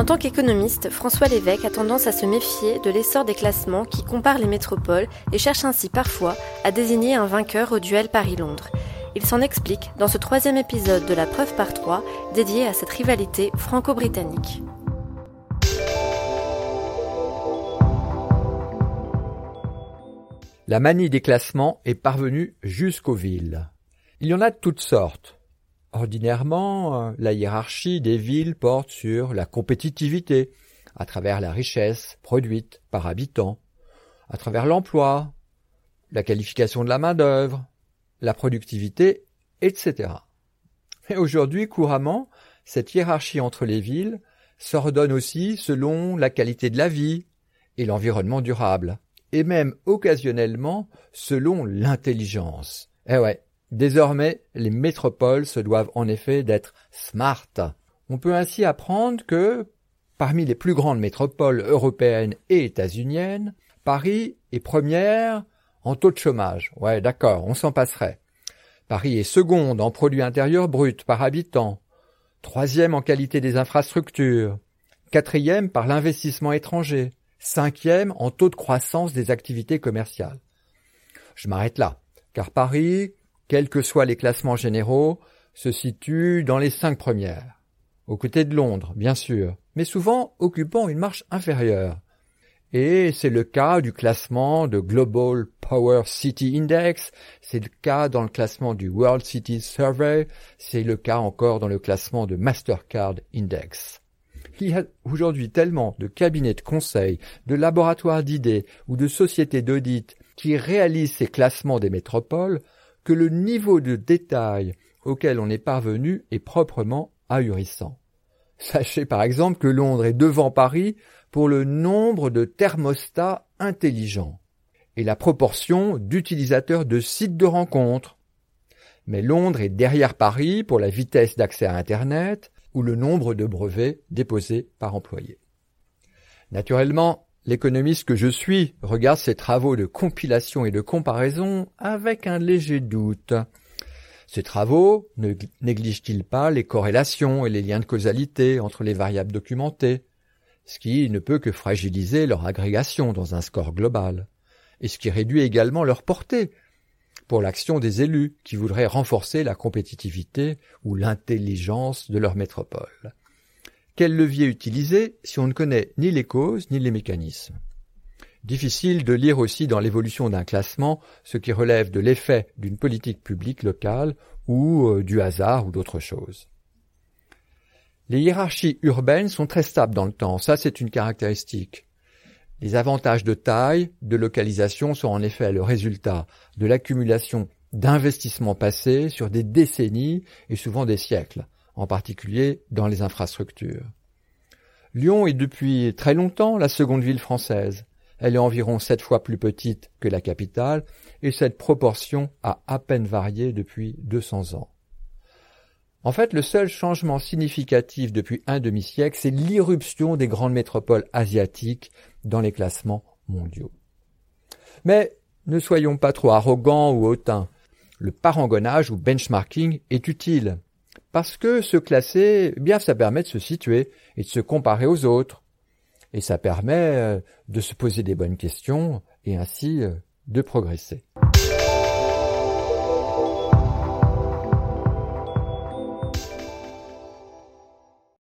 En tant qu'économiste, François Lévesque a tendance à se méfier de l'essor des classements qui comparent les métropoles et cherche ainsi parfois à désigner un vainqueur au duel Paris-Londres. Il s'en explique dans ce troisième épisode de la preuve par trois dédié à cette rivalité franco-britannique. La manie des classements est parvenue jusqu'aux villes. Il y en a de toutes sortes. Ordinairement, euh, la hiérarchie des villes porte sur la compétitivité, à travers la richesse produite par habitant, à travers l'emploi, la qualification de la main-d'œuvre, la productivité, etc. Mais aujourd'hui, couramment, cette hiérarchie entre les villes s'ordonne aussi selon la qualité de la vie et l'environnement durable, et même occasionnellement selon l'intelligence. Eh ouais, Désormais, les métropoles se doivent en effet d'être smart. On peut ainsi apprendre que, parmi les plus grandes métropoles européennes et états-uniennes, Paris est première en taux de chômage. Ouais, d'accord, on s'en passerait. Paris est seconde en produit intérieur brut par habitant, troisième en qualité des infrastructures, quatrième par l'investissement étranger, cinquième en taux de croissance des activités commerciales. Je m'arrête là, car Paris quels que soient les classements généraux, se situe dans les cinq premières, aux côtés de Londres, bien sûr, mais souvent occupant une marche inférieure. Et c'est le cas du classement de Global Power City Index, c'est le cas dans le classement du World Cities Survey, c'est le cas encore dans le classement de Mastercard Index. Il y a aujourd'hui tellement de cabinets de conseil, de laboratoires d'idées ou de sociétés d'audit qui réalisent ces classements des métropoles que le niveau de détail auquel on est parvenu est proprement ahurissant. Sachez par exemple que Londres est devant Paris pour le nombre de thermostats intelligents et la proportion d'utilisateurs de sites de rencontres. Mais Londres est derrière Paris pour la vitesse d'accès à Internet ou le nombre de brevets déposés par employé. Naturellement, L'économiste que je suis regarde ces travaux de compilation et de comparaison avec un léger doute. Ces travaux ne négligent-ils pas les corrélations et les liens de causalité entre les variables documentées, ce qui ne peut que fragiliser leur agrégation dans un score global, et ce qui réduit également leur portée pour l'action des élus qui voudraient renforcer la compétitivité ou l'intelligence de leur métropole. Quel levier utiliser si on ne connaît ni les causes ni les mécanismes? Difficile de lire aussi dans l'évolution d'un classement ce qui relève de l'effet d'une politique publique locale ou euh, du hasard ou d'autre chose. Les hiérarchies urbaines sont très stables dans le temps, ça c'est une caractéristique. Les avantages de taille, de localisation sont en effet le résultat de l'accumulation d'investissements passés sur des décennies et souvent des siècles en particulier dans les infrastructures. Lyon est depuis très longtemps la seconde ville française. Elle est environ sept fois plus petite que la capitale et cette proportion a à peine varié depuis 200 ans. En fait, le seul changement significatif depuis un demi-siècle, c'est l'irruption des grandes métropoles asiatiques dans les classements mondiaux. Mais ne soyons pas trop arrogants ou hautains. Le parangonnage ou benchmarking est utile. Parce que se classer, eh bien, ça permet de se situer et de se comparer aux autres. Et ça permet euh, de se poser des bonnes questions et ainsi euh, de progresser.